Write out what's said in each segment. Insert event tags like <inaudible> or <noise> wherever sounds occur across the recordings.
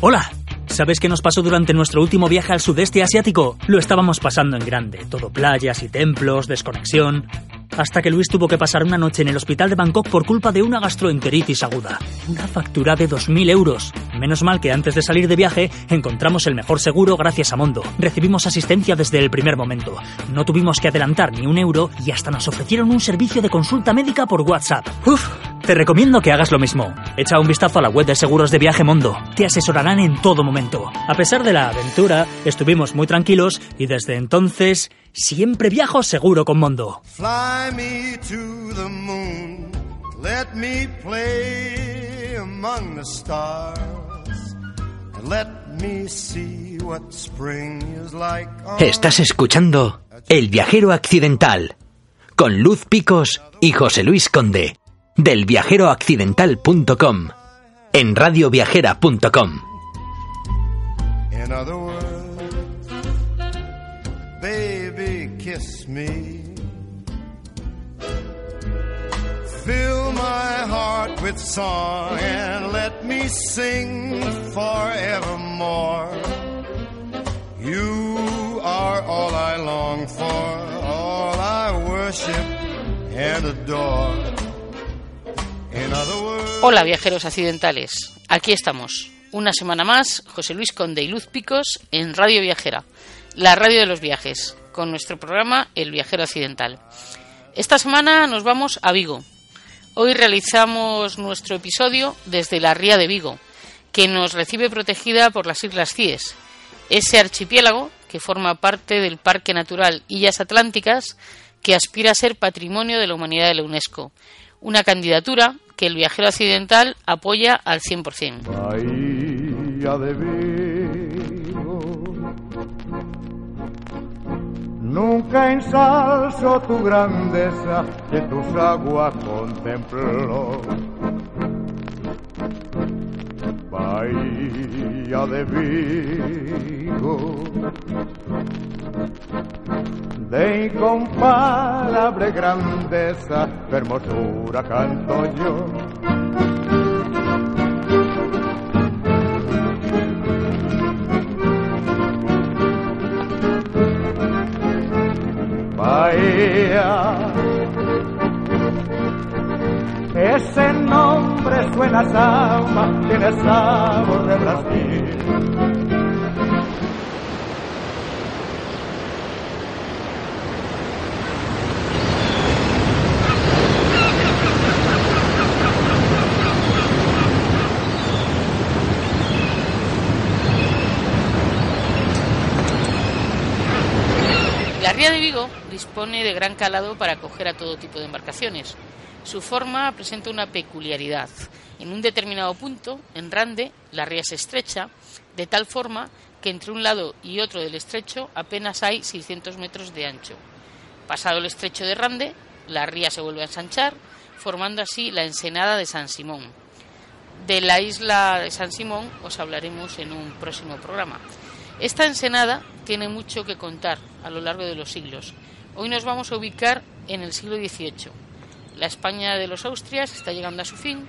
Hola. ¿Sabes qué nos pasó durante nuestro último viaje al sudeste asiático? Lo estábamos pasando en grande, todo playas y templos, desconexión. Hasta que Luis tuvo que pasar una noche en el hospital de Bangkok por culpa de una gastroenteritis aguda. Una factura de 2.000 euros. Menos mal que antes de salir de viaje encontramos el mejor seguro gracias a Mondo. Recibimos asistencia desde el primer momento. No tuvimos que adelantar ni un euro y hasta nos ofrecieron un servicio de consulta médica por WhatsApp. Uf, te recomiendo que hagas lo mismo. Echa un vistazo a la web de seguros de viaje Mondo. Te asesorarán en todo momento. A pesar de la aventura, estuvimos muy tranquilos y desde entonces siempre viajo seguro con Mondo. Fly me to the moon, let me play among the stars, and let me see what spring is like. on- Estás escuchando El viajero accidental con Luz Picos y José Luis Conde del viajeroaccidental.com en radioviajera.com. In other words, kiss me. Fill my heart with song and let me sing forevermore. You are all I long for, all I worship and adore. Hola viajeros accidentales, aquí estamos. Una semana más, José Luis Conde y Luz Picos en Radio Viajera, la radio de los viajes, con nuestro programa El Viajero Accidental. Esta semana nos vamos a Vigo. Hoy realizamos nuestro episodio desde la Ría de Vigo, que nos recibe protegida por las Islas Cíes, ese archipiélago que forma parte del Parque Natural Illas Atlánticas que aspira a ser Patrimonio de la Humanidad de la UNESCO, una candidatura que el viajero accidental apoya al 100%. Bahía de Nunca ensalzo tu grandeza que tus aguas contempló. Bahía de Vigo. De incomparable grandeza, de hermosura canto yo. Bahía. Ese nombre suena a samba, tiene sabor de Brasil. La Ría de Vigo dispone de gran calado para acoger a todo tipo de embarcaciones. Su forma presenta una peculiaridad. En un determinado punto, en Rande, la ría se estrecha de tal forma que entre un lado y otro del estrecho apenas hay 600 metros de ancho. Pasado el estrecho de Rande, la ría se vuelve a ensanchar, formando así la ensenada de San Simón. De la isla de San Simón os hablaremos en un próximo programa. Esta ensenada tiene mucho que contar a lo largo de los siglos. Hoy nos vamos a ubicar en el siglo XVIII. La España de los Austrias está llegando a su fin.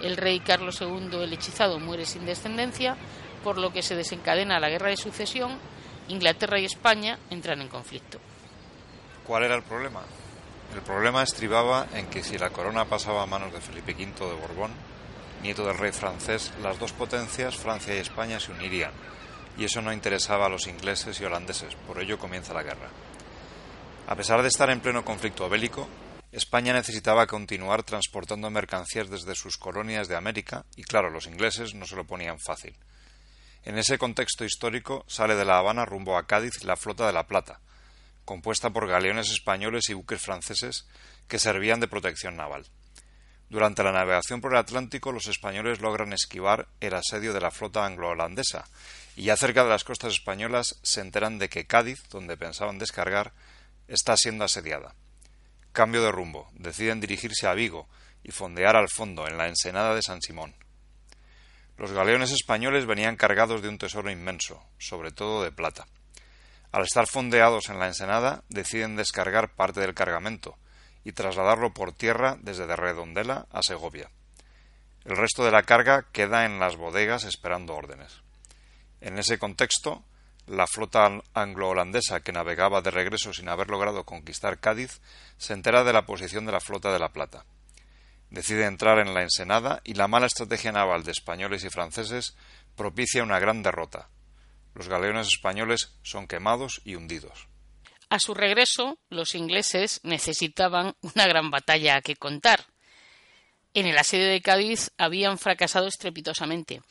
El rey Carlos II el hechizado muere sin descendencia, por lo que se desencadena la guerra de sucesión. Inglaterra y España entran en conflicto. ¿Cuál era el problema? El problema estribaba en que si la corona pasaba a manos de Felipe V de Borbón, nieto del rey francés, las dos potencias, Francia y España, se unirían, y eso no interesaba a los ingleses y holandeses, por ello comienza la guerra. A pesar de estar en pleno conflicto bélico, España necesitaba continuar transportando mercancías desde sus colonias de América, y claro, los ingleses no se lo ponían fácil. En ese contexto histórico sale de La Habana rumbo a Cádiz la Flota de la Plata, compuesta por galeones españoles y buques franceses que servían de protección naval. Durante la navegación por el Atlántico, los españoles logran esquivar el asedio de la flota anglo-holandesa y ya cerca de las costas españolas se enteran de que Cádiz, donde pensaban descargar, está siendo asediada. Cambio de rumbo, deciden dirigirse a Vigo y fondear al fondo en la ensenada de San Simón. Los galeones españoles venían cargados de un tesoro inmenso, sobre todo de plata. Al estar fondeados en la ensenada, deciden descargar parte del cargamento y trasladarlo por tierra desde de Redondela a Segovia. El resto de la carga queda en las bodegas esperando órdenes. En ese contexto, la flota anglo-holandesa que navegaba de regreso sin haber logrado conquistar Cádiz se entera de la posición de la flota de la Plata. Decide entrar en la ensenada y la mala estrategia naval de españoles y franceses propicia una gran derrota. Los galeones españoles son quemados y hundidos. A su regreso, los ingleses necesitaban una gran batalla que contar. En el asedio de Cádiz habían fracasado estrepitosamente.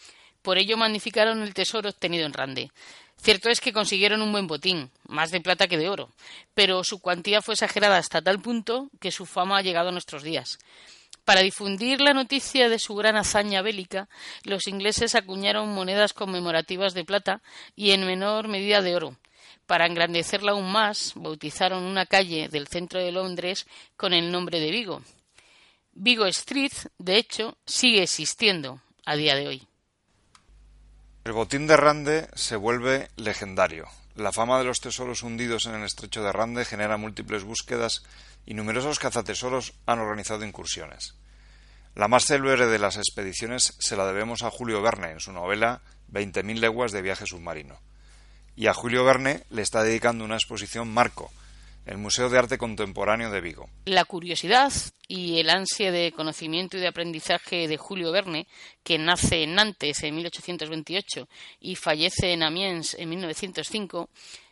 Por ello magnificaron el tesoro obtenido en Rande. Cierto es que consiguieron un buen botín, más de plata que de oro, pero su cuantía fue exagerada hasta tal punto que su fama ha llegado a nuestros días. Para difundir la noticia de su gran hazaña bélica, los ingleses acuñaron monedas conmemorativas de plata y en menor medida de oro. Para engrandecerla aún más, bautizaron una calle del centro de Londres con el nombre de Vigo. Vigo Street, de hecho, sigue existiendo a día de hoy. El botín de Rande se vuelve legendario. La fama de los tesoros hundidos en el estrecho de Rande genera múltiples búsquedas y numerosos cazatesoros han organizado incursiones. La más célebre de las expediciones se la debemos a Julio Verne en su novela Veinte mil leguas de viaje submarino. Y a Julio Verne le está dedicando una exposición Marco, el Museo de Arte Contemporáneo de Vigo. La curiosidad y el ansia de conocimiento y de aprendizaje de Julio Verne, que nace en Nantes en 1828 y fallece en Amiens en 1905,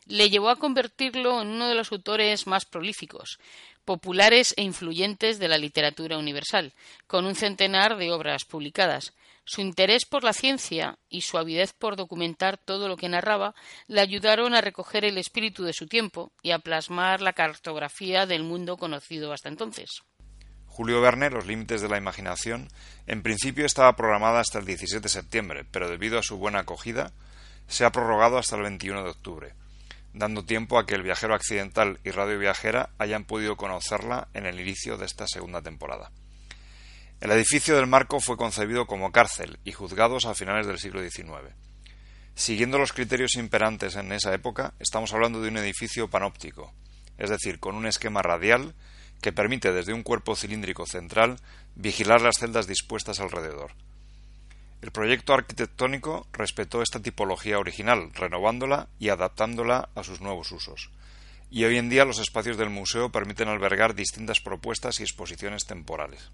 le llevó a convertirlo en uno de los autores más prolíficos, populares e influyentes de la literatura universal, con un centenar de obras publicadas. Su interés por la ciencia y su avidez por documentar todo lo que narraba le ayudaron a recoger el espíritu de su tiempo y a plasmar la cartografía del mundo conocido hasta entonces. Julio Verne, Los límites de la imaginación, en principio estaba programada hasta el 17 de septiembre, pero debido a su buena acogida, se ha prorrogado hasta el 21 de octubre, dando tiempo a que el viajero accidental y Radio Viajera hayan podido conocerla en el inicio de esta segunda temporada. El edificio del Marco fue concebido como cárcel y juzgados a finales del siglo XIX. Siguiendo los criterios imperantes en esa época, estamos hablando de un edificio panóptico, es decir, con un esquema radial que permite desde un cuerpo cilíndrico central vigilar las celdas dispuestas alrededor. El proyecto arquitectónico respetó esta tipología original, renovándola y adaptándola a sus nuevos usos. Y hoy en día los espacios del museo permiten albergar distintas propuestas y exposiciones temporales.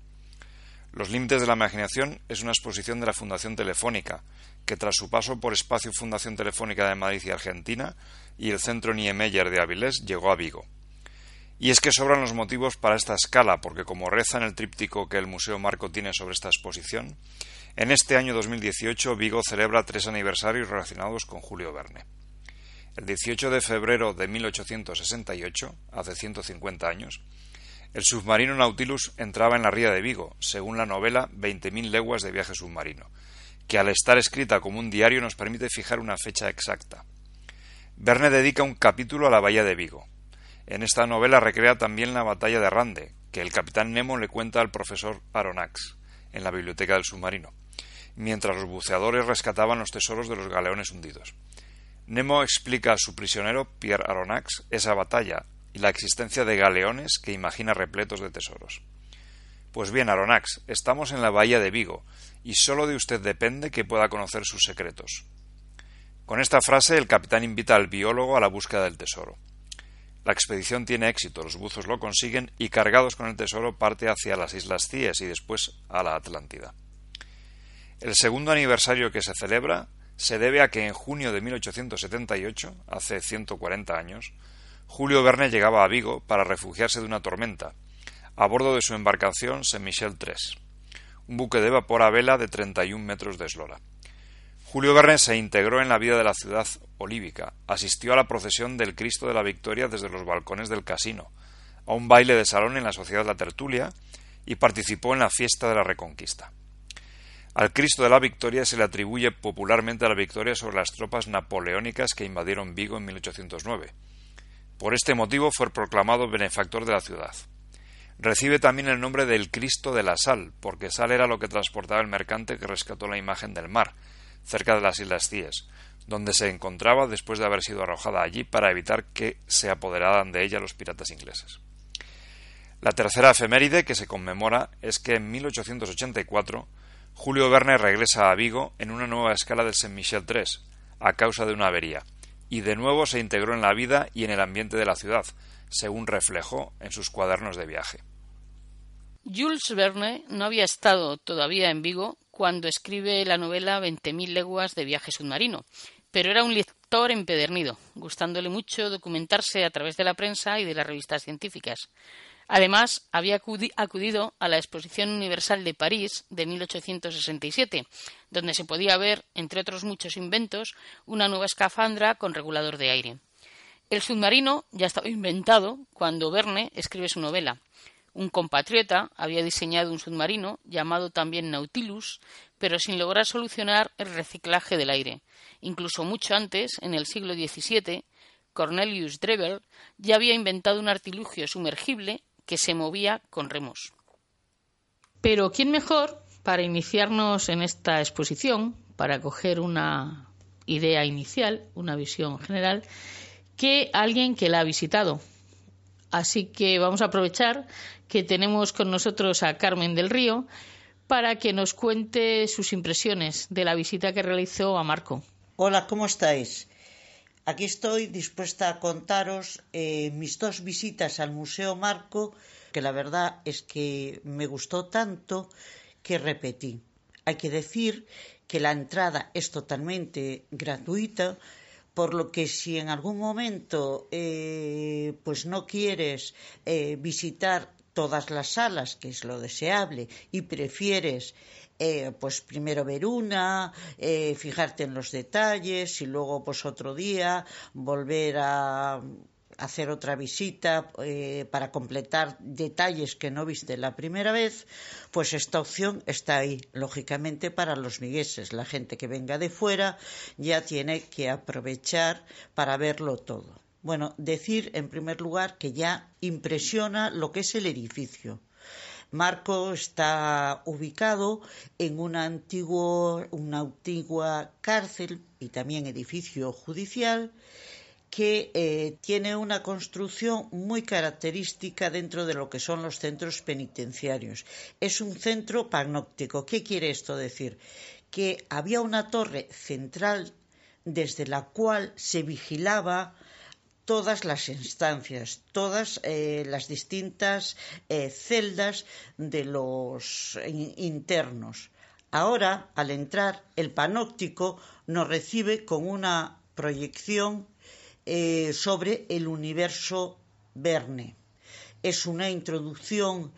Los límites de la imaginación es una exposición de la Fundación Telefónica, que tras su paso por Espacio Fundación Telefónica de Madrid y Argentina y el Centro Niemeyer de Avilés llegó a Vigo. Y es que sobran los motivos para esta escala, porque como reza en el tríptico que el Museo Marco tiene sobre esta exposición, en este año 2018 Vigo celebra tres aniversarios relacionados con Julio Verne. El 18 de febrero de 1868, hace 150 años, el submarino Nautilus entraba en la ría de Vigo, según la novela Veinte mil leguas de viaje submarino, que al estar escrita como un diario nos permite fijar una fecha exacta. Verne dedica un capítulo a la bahía de Vigo. En esta novela recrea también la batalla de Rande, que el capitán Nemo le cuenta al profesor Aronnax en la biblioteca del submarino, mientras los buceadores rescataban los tesoros de los galeones hundidos. Nemo explica a su prisionero Pierre Aronnax esa batalla la existencia de galeones que imagina repletos de tesoros. Pues bien, Aronax, estamos en la bahía de Vigo, y sólo de usted depende que pueda conocer sus secretos. Con esta frase el capitán invita al biólogo a la búsqueda del tesoro. La expedición tiene éxito, los buzos lo consiguen y cargados con el tesoro parte hacia las Islas Cíes y después a la Atlántida. El segundo aniversario que se celebra se debe a que en junio de 1878, hace 140 años, Julio Verne llegaba a Vigo para refugiarse de una tormenta, a bordo de su embarcación Saint Michel III, un buque de vapor a vela de 31 metros de eslora. Julio Verne se integró en la vida de la ciudad olívica, asistió a la procesión del Cristo de la Victoria desde los balcones del casino, a un baile de salón en la Sociedad La Tertulia y participó en la fiesta de la Reconquista. Al Cristo de la Victoria se le atribuye popularmente la victoria sobre las tropas napoleónicas que invadieron Vigo en 1809. Por este motivo fue proclamado benefactor de la ciudad. Recibe también el nombre del Cristo de la Sal, porque sal era lo que transportaba el mercante que rescató la imagen del mar, cerca de las Islas Cíes, donde se encontraba después de haber sido arrojada allí para evitar que se apoderaran de ella los piratas ingleses. La tercera efeméride que se conmemora es que en 1884 Julio Verne regresa a Vigo en una nueva escala del Saint Michel III, a causa de una avería, y de nuevo se integró en la vida y en el ambiente de la ciudad, según reflejó en sus cuadernos de viaje. Jules Verne no había estado todavía en Vigo cuando escribe la novela Veinte mil leguas de viaje submarino, pero era un lector empedernido, gustándole mucho documentarse a través de la prensa y de las revistas científicas. Además, había acudido a la Exposición Universal de París de 1867, donde se podía ver, entre otros muchos inventos, una nueva escafandra con regulador de aire. El submarino ya estaba inventado cuando Verne escribe su novela. Un compatriota había diseñado un submarino llamado también Nautilus, pero sin lograr solucionar el reciclaje del aire. Incluso mucho antes, en el siglo XVII, Cornelius Drebbel ya había inventado un artilugio sumergible que se movía con remos. Pero ¿quién mejor para iniciarnos en esta exposición, para coger una idea inicial, una visión general, que alguien que la ha visitado? Así que vamos a aprovechar que tenemos con nosotros a Carmen del Río para que nos cuente sus impresiones de la visita que realizó a Marco. Hola, ¿cómo estáis? Aquí estoy dispuesta a contaros eh, mis dos visitas al Museo Marco, que la verdad es que me gustó tanto que repetí. Hay que decir que la entrada es totalmente gratuita, por lo que si en algún momento eh, pues no quieres eh, visitar todas las salas, que es lo deseable, y prefieres eh, pues primero ver una, eh, fijarte en los detalles y luego pues otro día volver a hacer otra visita eh, para completar detalles que no viste la primera vez, pues esta opción está ahí, lógicamente para los migueses. La gente que venga de fuera ya tiene que aprovechar para verlo todo. Bueno, decir en primer lugar que ya impresiona lo que es el edificio. Marco está ubicado en una, una antigua cárcel y también edificio judicial que eh, tiene una construcción muy característica dentro de lo que son los centros penitenciarios. Es un centro panóptico. ¿Qué quiere esto decir? Que había una torre central desde la cual se vigilaba todas las instancias, todas eh, las distintas eh, celdas de los internos. Ahora, al entrar, el panóptico nos recibe con una proyección eh, sobre el universo Verne. Es una introducción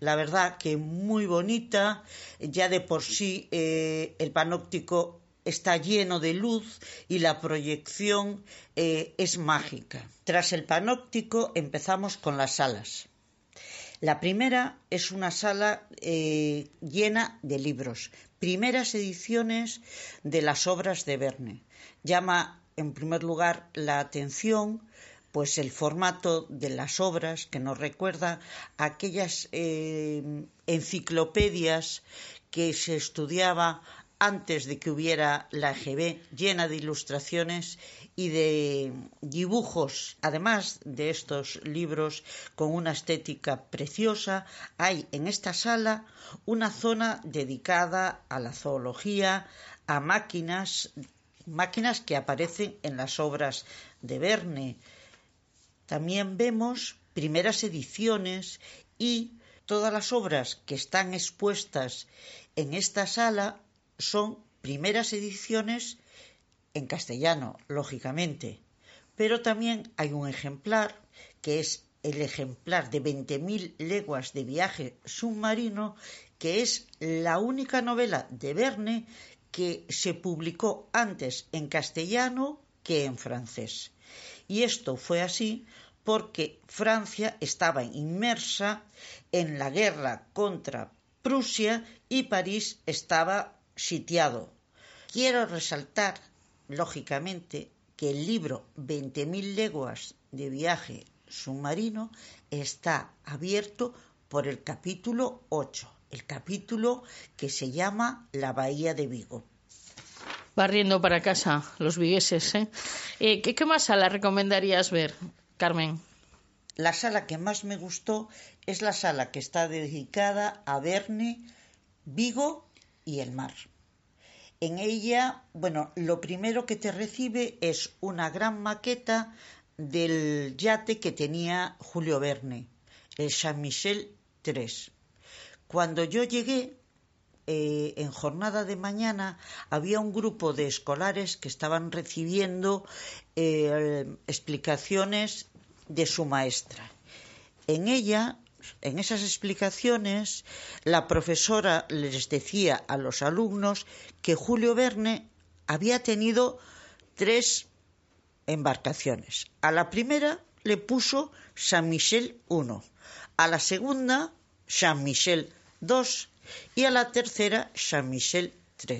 la verdad que muy bonita, ya de por sí el panóptico está lleno de luz y la proyección eh, es mágica. Tras el panóptico empezamos con las salas. La primera es una sala eh, llena de libros, primeras ediciones de las obras de Verne. Llama en primer lugar la atención pues el formato de las obras que nos recuerda a aquellas eh, enciclopedias que se estudiaba antes de que hubiera la EGB llena de ilustraciones y de dibujos. Además de estos libros con una estética preciosa, hay en esta sala una zona dedicada a la zoología, a máquinas, máquinas que aparecen en las obras de Verne. También vemos primeras ediciones y todas las obras que están expuestas en esta sala son primeras ediciones en castellano, lógicamente, pero también hay un ejemplar que es el ejemplar de 20.000 leguas de viaje submarino, que es la única novela de Verne que se publicó antes en castellano que en francés. Y esto fue así porque Francia estaba inmersa en la guerra contra Prusia y París estaba sitiado. Quiero resaltar, lógicamente, que el libro 20.000 leguas de viaje submarino está abierto por el capítulo 8, el capítulo que se llama La Bahía de Vigo. Barriendo para casa los vigueses. ¿eh? Eh, ¿qué, ¿Qué más sala recomendarías ver, Carmen? La sala que más me gustó es la sala que está dedicada a Verne, Vigo y el mar. En ella, bueno, lo primero que te recibe es una gran maqueta del yate que tenía Julio Verne, el San Michel III. Cuando yo llegué, eh, en jornada de mañana había un grupo de escolares que estaban recibiendo eh, explicaciones de su maestra. En ella en esas explicaciones, la profesora les decía a los alumnos que Julio Verne había tenido tres embarcaciones. A la primera le puso San Michel I, a la segunda San Michel II y a la tercera San Michel III.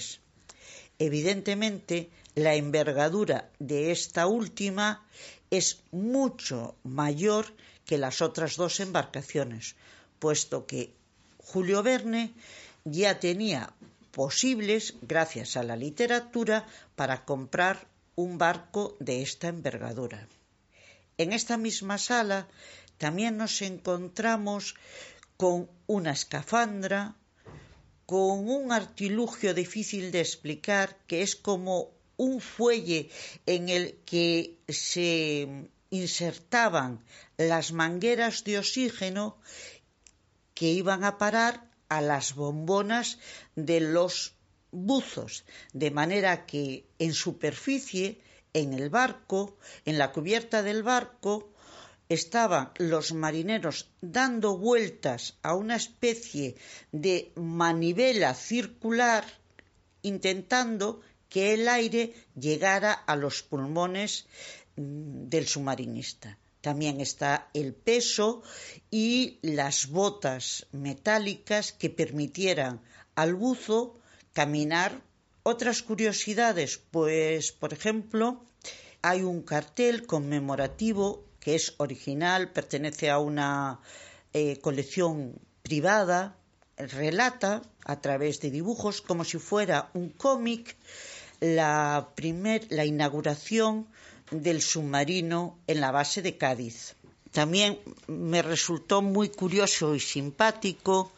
Evidentemente, la envergadura de esta última es mucho mayor que las otras dos embarcaciones, puesto que Julio Verne ya tenía posibles, gracias a la literatura, para comprar un barco de esta envergadura. En esta misma sala también nos encontramos con una escafandra, con un artilugio difícil de explicar, que es como un fuelle en el que se insertaban las mangueras de oxígeno que iban a parar a las bombonas de los buzos, de manera que en superficie, en el barco, en la cubierta del barco, estaban los marineros dando vueltas a una especie de manivela circular, intentando que el aire llegara a los pulmones del submarinista. También está el peso y las botas metálicas que permitieran al buzo caminar. Otras curiosidades, pues por ejemplo, hay un cartel conmemorativo que es original, pertenece a una eh, colección privada, relata a través de dibujos como si fuera un cómic la, la inauguración del submarino en la base de Cádiz. También me resultó muy curioso y simpático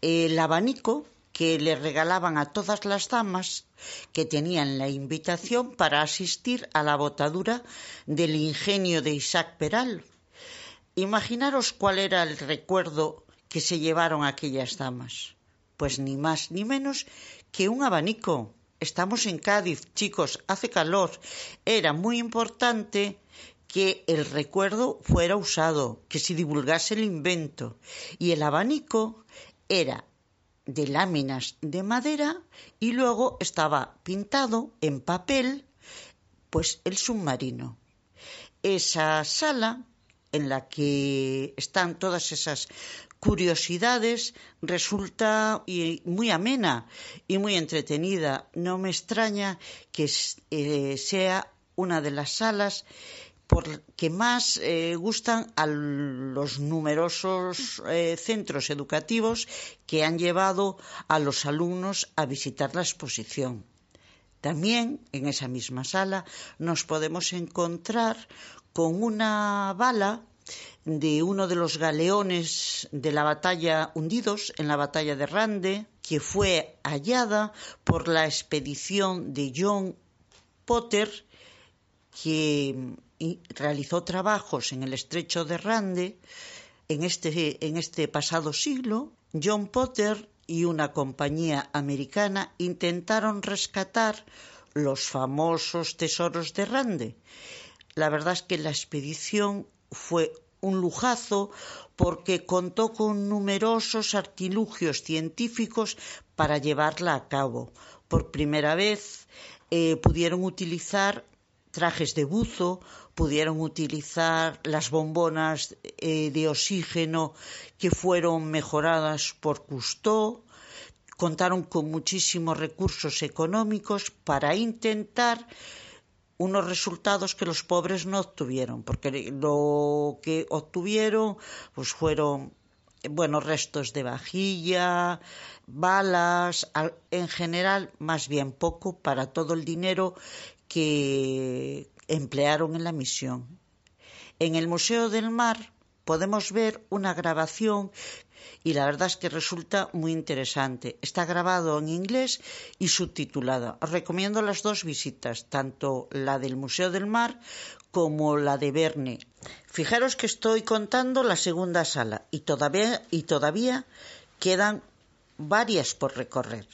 el abanico que le regalaban a todas las damas que tenían la invitación para asistir a la botadura del ingenio de Isaac Peral. Imaginaros cuál era el recuerdo que se llevaron aquellas damas. Pues ni más ni menos que un abanico Estamos en Cádiz, chicos, hace calor. Era muy importante que el recuerdo fuera usado, que se divulgase el invento. Y el abanico era de láminas de madera y luego estaba pintado en papel, pues el submarino. Esa sala en la que están todas esas curiosidades resulta muy amena y muy entretenida. No me extraña que eh, sea una de las salas por que más eh, gustan a los numerosos eh, centros educativos que han llevado a los alumnos a visitar la exposición. También en esa misma sala nos podemos encontrar con una bala de uno de los galeones de la batalla hundidos en la batalla de Rande, que fue hallada por la expedición de John Potter, que realizó trabajos en el estrecho de Rande en este, en este pasado siglo. John Potter y una compañía americana intentaron rescatar los famosos tesoros de Rande. La verdad es que la expedición fue un lujazo porque contó con numerosos artilugios científicos para llevarla a cabo. Por primera vez eh, pudieron utilizar trajes de buzo, pudieron utilizar las bombonas eh, de oxígeno que fueron mejoradas por Cousteau, contaron con muchísimos recursos económicos para intentar unos resultados que los pobres no obtuvieron, porque lo que obtuvieron pues fueron bueno, restos de vajilla, balas, en general más bien poco para todo el dinero que emplearon en la misión. En el Museo del Mar podemos ver una grabación y la verdad es que resulta muy interesante. Está grabado en inglés y subtitulado. Os recomiendo las dos visitas, tanto la del Museo del Mar como la de Verne. Fijaros que estoy contando la segunda sala y todavía, y todavía quedan varias por recorrer.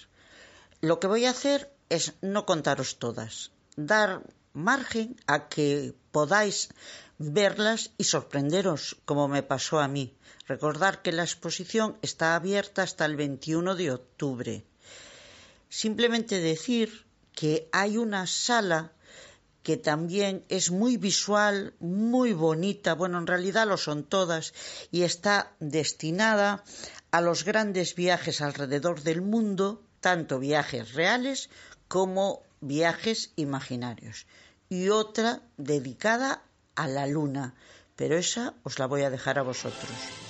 Lo que voy a hacer es no contaros todas, dar margen a que podáis verlas y sorprenderos como me pasó a mí. Recordar que la exposición está abierta hasta el 21 de octubre. Simplemente decir que hay una sala que también es muy visual, muy bonita, bueno, en realidad lo son todas, y está destinada a los grandes viajes alrededor del mundo, tanto viajes reales como viajes imaginarios. Y otra dedicada a la luna, pero esa os la voy a dejar a vosotros.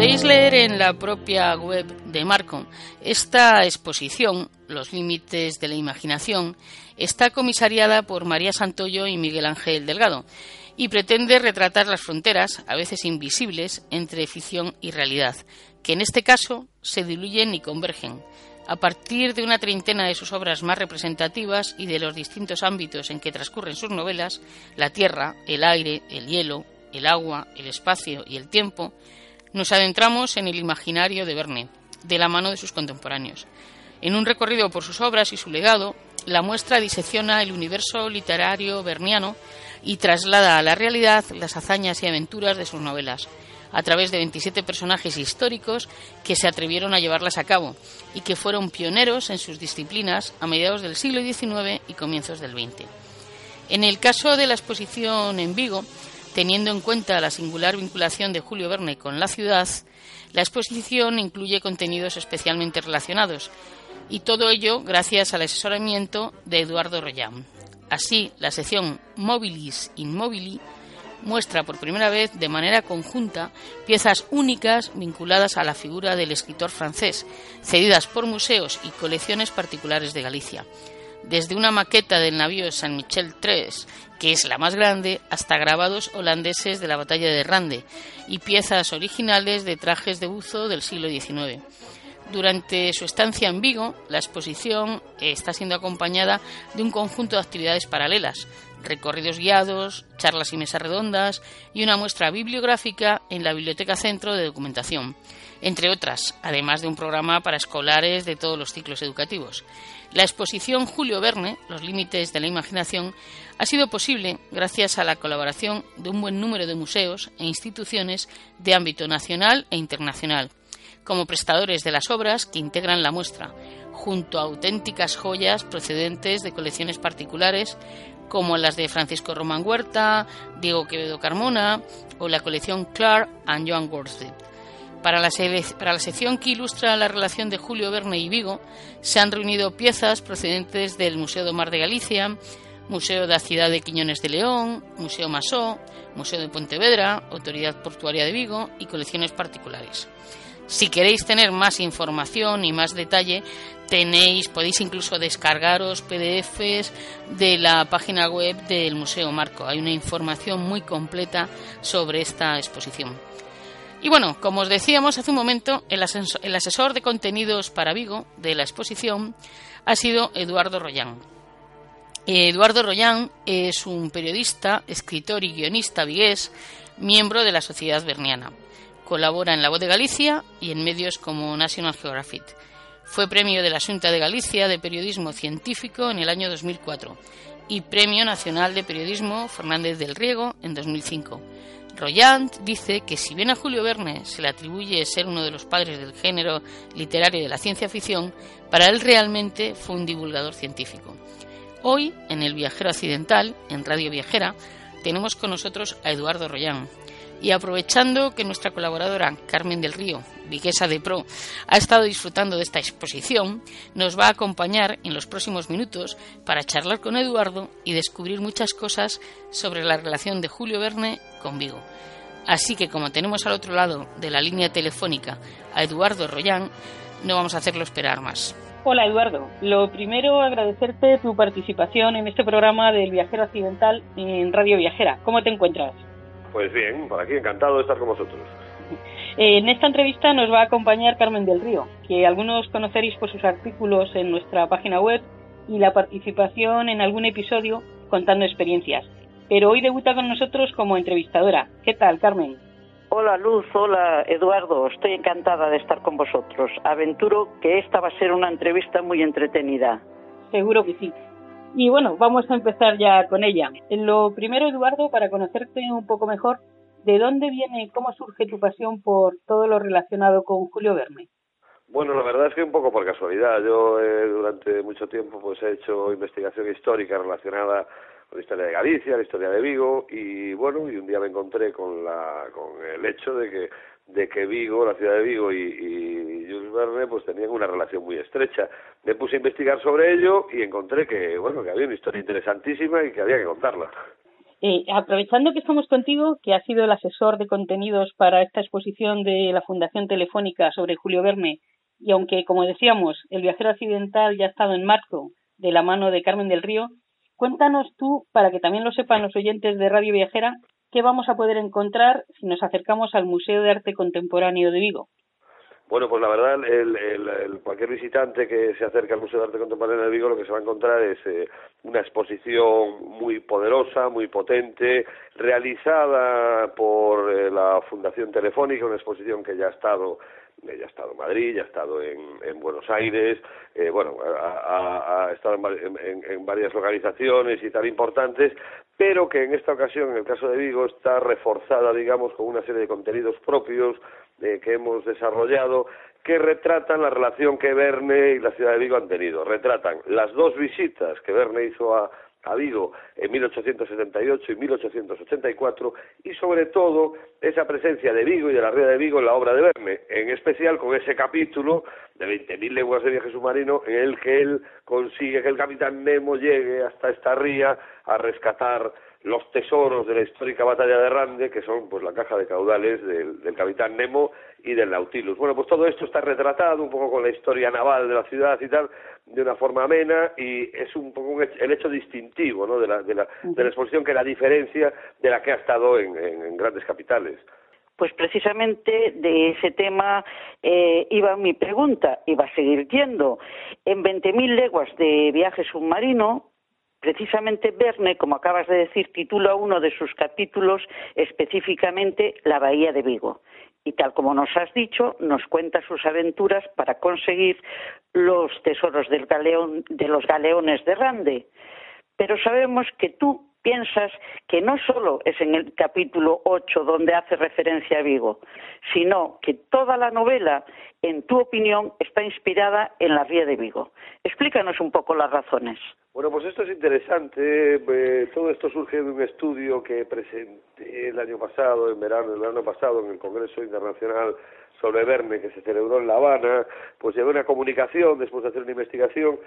Podéis leer en la propia web de Marco, esta exposición, Los límites de la imaginación, está comisariada por María Santoyo y Miguel Ángel Delgado y pretende retratar las fronteras, a veces invisibles, entre ficción y realidad, que en este caso se diluyen y convergen. A partir de una treintena de sus obras más representativas y de los distintos ámbitos en que transcurren sus novelas, la tierra, el aire, el hielo, el agua, el espacio y el tiempo, nos adentramos en el imaginario de Verne, de la mano de sus contemporáneos. En un recorrido por sus obras y su legado, la muestra disecciona el universo literario verniano y traslada a la realidad las hazañas y aventuras de sus novelas, a través de 27 personajes históricos que se atrevieron a llevarlas a cabo y que fueron pioneros en sus disciplinas a mediados del siglo XIX y comienzos del XX. En el caso de la exposición en Vigo, Teniendo en cuenta la singular vinculación de Julio Verne con la ciudad, la exposición incluye contenidos especialmente relacionados, y todo ello gracias al asesoramiento de Eduardo Royam. Así, la sección Mobilis in Mobili muestra por primera vez de manera conjunta piezas únicas vinculadas a la figura del escritor francés, cedidas por museos y colecciones particulares de Galicia desde una maqueta del navío San Michel III, que es la más grande, hasta grabados holandeses de la batalla de Rande y piezas originales de trajes de buzo del siglo XIX. Durante su estancia en Vigo, la exposición está siendo acompañada de un conjunto de actividades paralelas, recorridos guiados, charlas y mesas redondas y una muestra bibliográfica en la Biblioteca Centro de Documentación, entre otras, además de un programa para escolares de todos los ciclos educativos. La exposición Julio Verne, Los Límites de la Imaginación, ha sido posible gracias a la colaboración de un buen número de museos e instituciones de ámbito nacional e internacional, como prestadores de las obras que integran la muestra, junto a auténticas joyas procedentes de colecciones particulares como las de Francisco Román Huerta, Diego Quevedo Carmona o la colección Clark and Joan Worsted. Para la, sección que ilustra la relación de Julio Verne y Vigo, se han reunido piezas procedentes del Museo de Mar de Galicia, Museo de la Ciudad de Quiñones de León, Museo Masó, Museo de Pontevedra, Autoridad Portuaria de Vigo y colecciones particulares. Si queréis tener más información y más detalle, tenéis, podéis incluso descargaros PDFs de la página web del Museo Marco. Hay una información muy completa sobre esta exposición. Y bueno, como os decíamos hace un momento, el asesor, de contenidos para Vigo de la exposición ha sido Eduardo Royán. Eduardo Royán es un periodista, escritor y guionista vigués, miembro de la Sociedad Berniana. Colabora en La Voz de Galicia y en medios como National Geographic. Fue premio de la Junta de Galicia de Periodismo Científico en el año 2004 y Premio Nacional de Periodismo Fernández del Riego en 2005. Royant dice que si bien a Julio Verne se le atribuye ser uno de los padres del género literario de la ciencia ficción, para él realmente fue un divulgador científico. Hoy, en El Viajero Occidental, en Radio Viajera, tenemos con nosotros a Eduardo Royán. Y aprovechando que nuestra colaboradora Carmen del Río, viguesa de Pro, ha estado disfrutando de esta exposición, nos va a acompañar en los próximos minutos para charlar con Eduardo y descubrir muchas cosas sobre la relación de Julio Verne con Vigo. Así que como tenemos al otro lado de la línea telefónica a Eduardo Royán, no vamos a hacerlo esperar más. Hola Eduardo, lo primero agradecerte tu participación en este programa del Viajero Occidental en Radio Viajera. ¿Cómo te encuentras? Pues bien, por aquí encantado de estar con vosotros. <laughs> En esta entrevista nos va a acompañar Carmen del Río, que algunos conoceréis por sus artículos en nuestra página web y la participación en algún episodio contando experiencias. Pero hoy debuta con nosotros como entrevistadora. ¿Qué tal, Carmen? Hola Luz, hola Eduardo, estoy encantada de estar con vosotros. Aventuro que esta va a ser una entrevista muy entretenida. Seguro que sí. Y bueno, vamos a empezar ya con ella. Lo primero, Eduardo, para conocerte un poco mejor, ¿de dónde viene, cómo surge tu pasión por todo lo relacionado con Julio Verne? Bueno, la verdad es que un poco por casualidad. Yo eh, durante mucho tiempo pues he hecho investigación histórica relacionada la historia de Galicia, la historia de Vigo y bueno, y un día me encontré con la con el hecho de que de que Vigo, la ciudad de Vigo y, y Jules Verne pues tenían una relación muy estrecha. Me puse a investigar sobre ello y encontré que bueno, que había una historia interesantísima y que había que contarla. Eh, aprovechando que estamos contigo, que has sido el asesor de contenidos para esta exposición de la Fundación Telefónica sobre Julio Verne, y aunque, como decíamos, el viajero occidental ya ha estado en marco de la mano de Carmen del Río, Cuéntanos tú, para que también lo sepan los oyentes de Radio Viajera, qué vamos a poder encontrar si nos acercamos al Museo de Arte Contemporáneo de Vigo. Bueno, pues la verdad, el, el, cualquier visitante que se acerque al Museo de Arte Contemporáneo de Vigo lo que se va a encontrar es eh, una exposición muy poderosa, muy potente, realizada por eh, la Fundación Telefónica, una exposición que ya ha estado ya ha estado en Madrid, ya ha estado en, en Buenos Aires, eh, bueno, ha, ha estado en, en, en, varias localizaciones y tal importantes, pero que en esta ocasión, en el caso de Vigo, está reforzada, digamos, con una serie de contenidos propios eh, que hemos desarrollado que retratan la relación que Verne y la ciudad de Vigo han tenido. Retratan las dos visitas que Verne hizo a, a Vigo en 1878 y 1884 y sobre todo esa presencia de Vigo y de la ría de Vigo en la obra de Verne, en especial con ese capítulo de 20.000 leguas de viaje submarino en el que él consigue que el capitán Nemo llegue hasta esta ría a rescatar los tesoros de la histórica batalla de Rande, que son pues la caja de caudales del, del, capitán Nemo y del Nautilus. Bueno, pues todo esto está retratado un poco con la historia naval de la ciudad y tal, de una forma amena, y es un poco el hecho distintivo ¿no? de, la, de, la, de la exposición que la diferencia de la que ha estado en, en, en grandes capitales. Pues precisamente de ese tema eh, iba mi pregunta, va a seguir yendo. En 20.000 leguas de viaje submarino, Precisamente Verne, como acabas de decir, titula uno de sus capítulos específicamente La Bahía de Vigo. Y tal como nos has dicho, nos cuenta sus aventuras para conseguir los tesoros del galeón, de los galeones de Rande. Pero sabemos que tú piensas que no solo es en el capítulo 8 donde hace referencia a Vigo, sino que toda la novela, en tu opinión, está inspirada en la Ría de Vigo. Explícanos un poco las razones. Bueno, pues esto es interesante. Eh, todo esto surge de un estudio que presenté el año pasado, en verano, el verano pasado, en el Congreso Internacional sobre Verne, que se celebró en La Habana. Pues llevé una comunicación después de hacer una investigación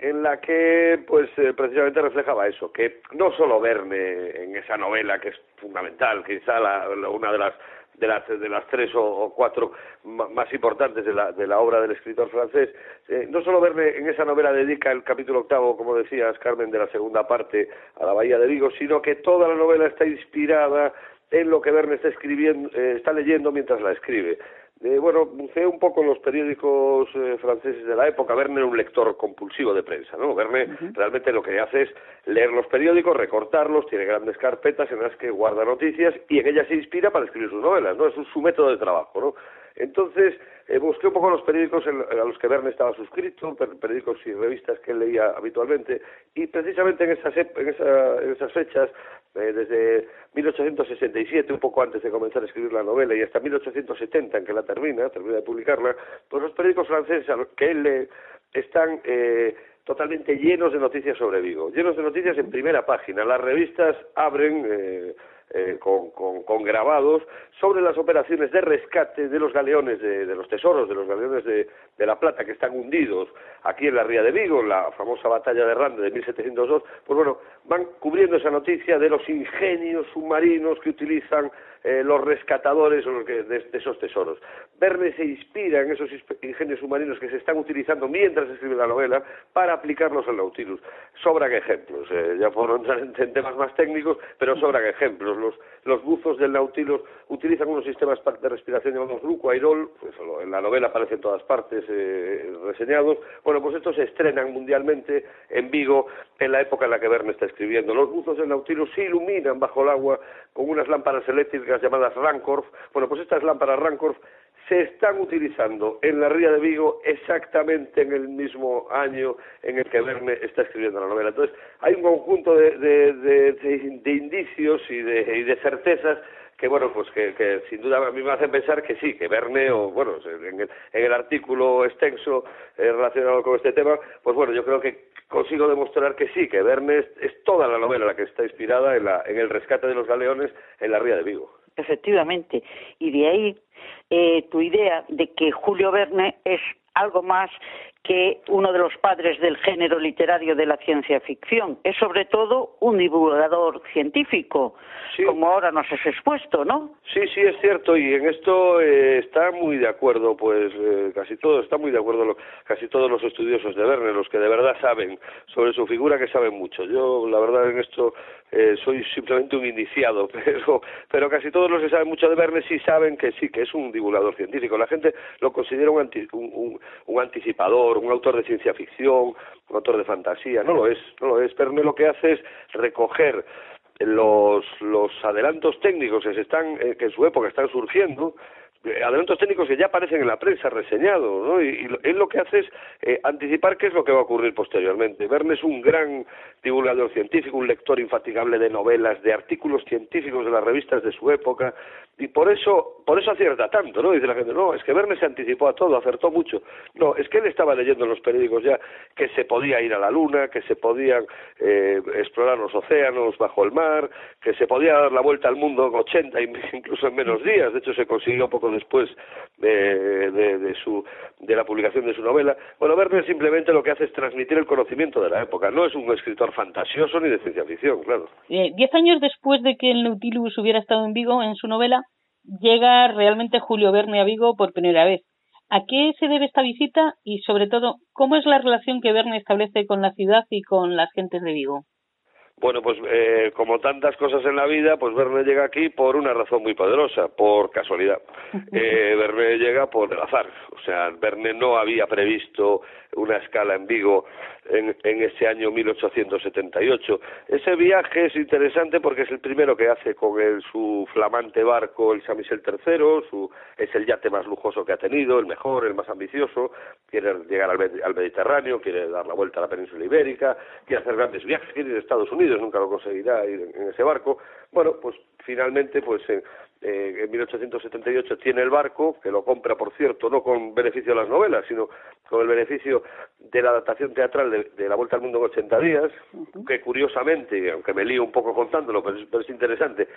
en la que pues eh, precisamente reflejaba eso, que no solo Verne en esa novela que es fundamental, quizá la, una de las de las, de las tres o, cuatro más importantes de la, de la obra del escritor francés. Eh, no solo Verne en esa novela dedica el capítulo octavo, como decías, Carmen, de la segunda parte a la Bahía de Vigo, sino que toda la novela está inspirada en lo que Verne está escribiendo, eh, está leyendo mientras la escribe. Eh, bueno, buceé un poco en los periódicos eh, franceses de la época. Verne era un lector compulsivo de prensa, ¿no? Verne realmente lo que hace es leer los periódicos, recortarlos, tiene grandes carpetas en las que guarda noticias y en ellas se inspira para escribir sus novelas, ¿no? Es su método de trabajo, ¿no? Entonces, eh, busqué un poco los periódicos a los que Verne estaba suscrito, periódicos y revistas que él leía habitualmente, y precisamente en esas, en, en esas fechas, eh, desde 1867, un poco antes de comenzar a escribir la novela, y hasta 1870, en que la termina, termina de publicarla, pues los periódicos franceses a que él lee están eh, totalmente llenos de noticias sobre Vigo, llenos de noticias en primera página. Las revistas abren eh, eh, con, con, grabados sobre las operaciones de rescate de los galeones, de, los tesoros, de los galeones de, de, La Plata que están hundidos aquí en la Ría de Vigo, en la famosa batalla de Rande de 1702, pues bueno, van cubriendo esa noticia de los ingenios submarinos que utilizan eh, los rescatadores de, esos tesoros. Verne se inspira en esos ingenios submarinos que se están utilizando mientras escribe la novela para aplicarlos al Nautilus. Sobran ejemplos, eh, ya por entrar en, temas más técnicos, pero sobran ejemplos. Los, los buzos del Nautilus utilizan unos sistemas de respiración llamados Luco-Airol, pues en la novela aparecen en todas partes eh, reseñados. Bueno, pues estos se estrenan mundialmente en Vigo en la época en la que Verne está escribiendo. Los buzos del Nautilus se iluminan bajo el agua con unas lámparas eléctricas llamadas Rancorf. Bueno, pues estas lámparas Rancorf se están utilizando en la Ría de Vigo exactamente en el mismo año en el que Verne está escribiendo la novela. Entonces, hay un conjunto de, de, indicios y de, y de certezas que bueno pues que, sin duda a mí me hacen pensar que sí que Verne o bueno en el, artículo extenso eh, relacionado con este tema pues bueno yo creo que consigo demostrar que sí que Verne es, toda la novela la que está inspirada en, la, en el rescate de los galeones en la ría de Vigo efectivamente. Y de ahí eh, tu idea de que Julio Verne es algo más que uno de los padres del género literario de la ciencia ficción. Es sobre todo un divulgador científico, como ahora nos has expuesto, ¿no? Sí, sí, es cierto, y en esto eh, está muy de acuerdo, pues eh, casi todo, está muy de acuerdo casi todos los estudiosos de Verne, los que de verdad saben sobre su figura, que saben mucho. Yo, la verdad, en esto eh, soy simplemente un iniciado, <laughs> pero, pero casi todos los que saben mucho de Verne sí saben que sí, que es un divulgador científico. La gente lo considera un, un, un anticipador, un autor de ciencia ficción, un autor de fantasía, no lo es, no lo es. Verne lo que hace es recoger los, los adelantos técnicos que se están, eh, que en su época están surgiendo, eh, adelantos técnicos que ya aparecen en la prensa reseñados, ¿no? Y, él lo que hace es eh, anticipar qué es lo que va a ocurrir posteriormente. Verne es un gran divulgador científico, un lector infatigable de novelas, de artículos científicos de las revistas de su época, y por eso, por eso acierta tanto, ¿no? Dice la gente, no, es que Verne se anticipó a todo, acertó mucho. No, es que él estaba leyendo en los periódicos ya que se podía ir a la luna, que se podían eh, explorar los océanos bajo el mar, que se podía dar la vuelta al mundo en 80, <laughs> incluso en menos días. De hecho, se consiguió poco después de, de, su, de la publicación de su novela. Bueno, Verne simplemente lo que hace es transmitir el conocimiento de la época. No es un escritor fantasioso ni de ciencia ficción, claro. Eh, diez años después de que el Nautilus hubiera estado en Vigo, en su novela, llega realmente Julio Verne a Vigo por primera vez. ¿A qué se debe esta visita y, sobre todo, cómo es la relación que Verne establece con la ciudad y con las gentes de Vigo? Bueno, pues eh, como tantas cosas en la vida, pues Verne llega aquí por una razón muy poderosa, por casualidad. <laughs> Eh, Verne llega por el azar. O sea, Verne no había previsto una escala en Vigo en, en ese año 1878. Ese viaje es interesante porque es el primero que hace con el, su flamante barco, el San Michel III, su, es el yate más lujoso que ha tenido, el mejor, el más ambicioso, quiere llegar al, al Mediterráneo, quiere dar la vuelta a la península ibérica, quiere hacer grandes viajes, quiere ir a Estados Unidos Unidos, nunca lo conseguirá ir en, ese barco. Bueno, pues finalmente, pues en, eh, en 1878 tiene el barco, que lo compra, por cierto, no con beneficio de las novelas, sino con el beneficio de la adaptación teatral de, La Vuelta al Mundo en 80 días, que curiosamente, aunque me lío un poco contándolo, pero es interesante,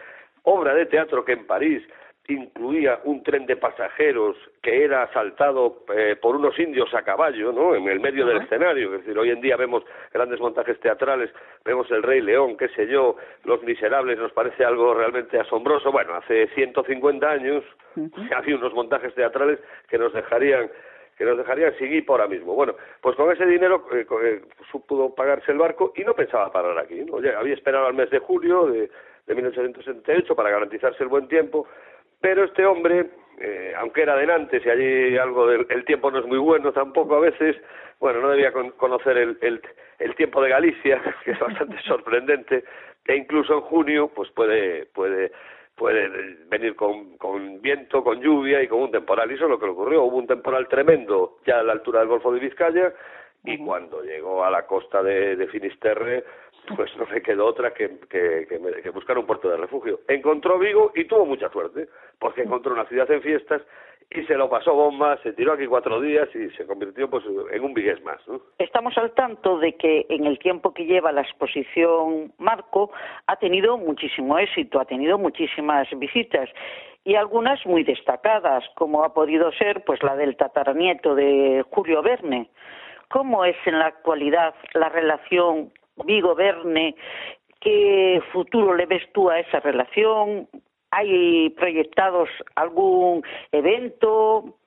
obra de teatro que en París incluía un tren de pasajeros que era asaltado eh, por unos indios a caballo, ¿no? En el medio del escenario. Es decir, hoy en día vemos grandes montajes teatrales, vemos El Rey León, qué sé yo, Los Miserables, nos parece algo realmente asombroso. Bueno, hace 150 años <laughs> había unos montajes teatrales que nos dejarían que nos dejarían por ahora mismo. Bueno, pues con ese dinero eh, eh, pudo pagarse el barco y no pensaba parar aquí. ¿no? había esperado al mes de julio de, de 1878 para garantizarse el buen tiempo, pero este hombre, eh, aunque era de Nantes y allí algo del el tiempo no es muy bueno tampoco a veces, bueno, no debía conocer el, el, el tiempo de Galicia, <laughs> que es bastante <laughs> sorprendente, e incluso en junio pues puede, puede, puede venir con, con viento, con lluvia y con un temporal. Y eso es lo que le ocurrió. Hubo un temporal tremendo ya a la altura del Golfo de Vizcaya y cuando llegó a la costa de, de Finisterre pues no le quedó otra que, que, que, buscar un puerto de refugio. Encontró Vigo y tuvo mucha suerte, porque encontró una ciudad en fiestas y se lo pasó bomba, se tiró aquí cuatro días y se convirtió pues en un vigués más. Estamos al tanto de que en el tiempo que lleva la exposición Marco ha tenido muchísimo éxito, ha tenido muchísimas visitas y algunas muy destacadas, como ha podido ser pues la del tataranieto de Julio Verne. ¿Cómo es en la actualidad la relación Vigo Verne, ¿qué futuro le ves tú a esa relación? ¿Hay proyectados algún evento?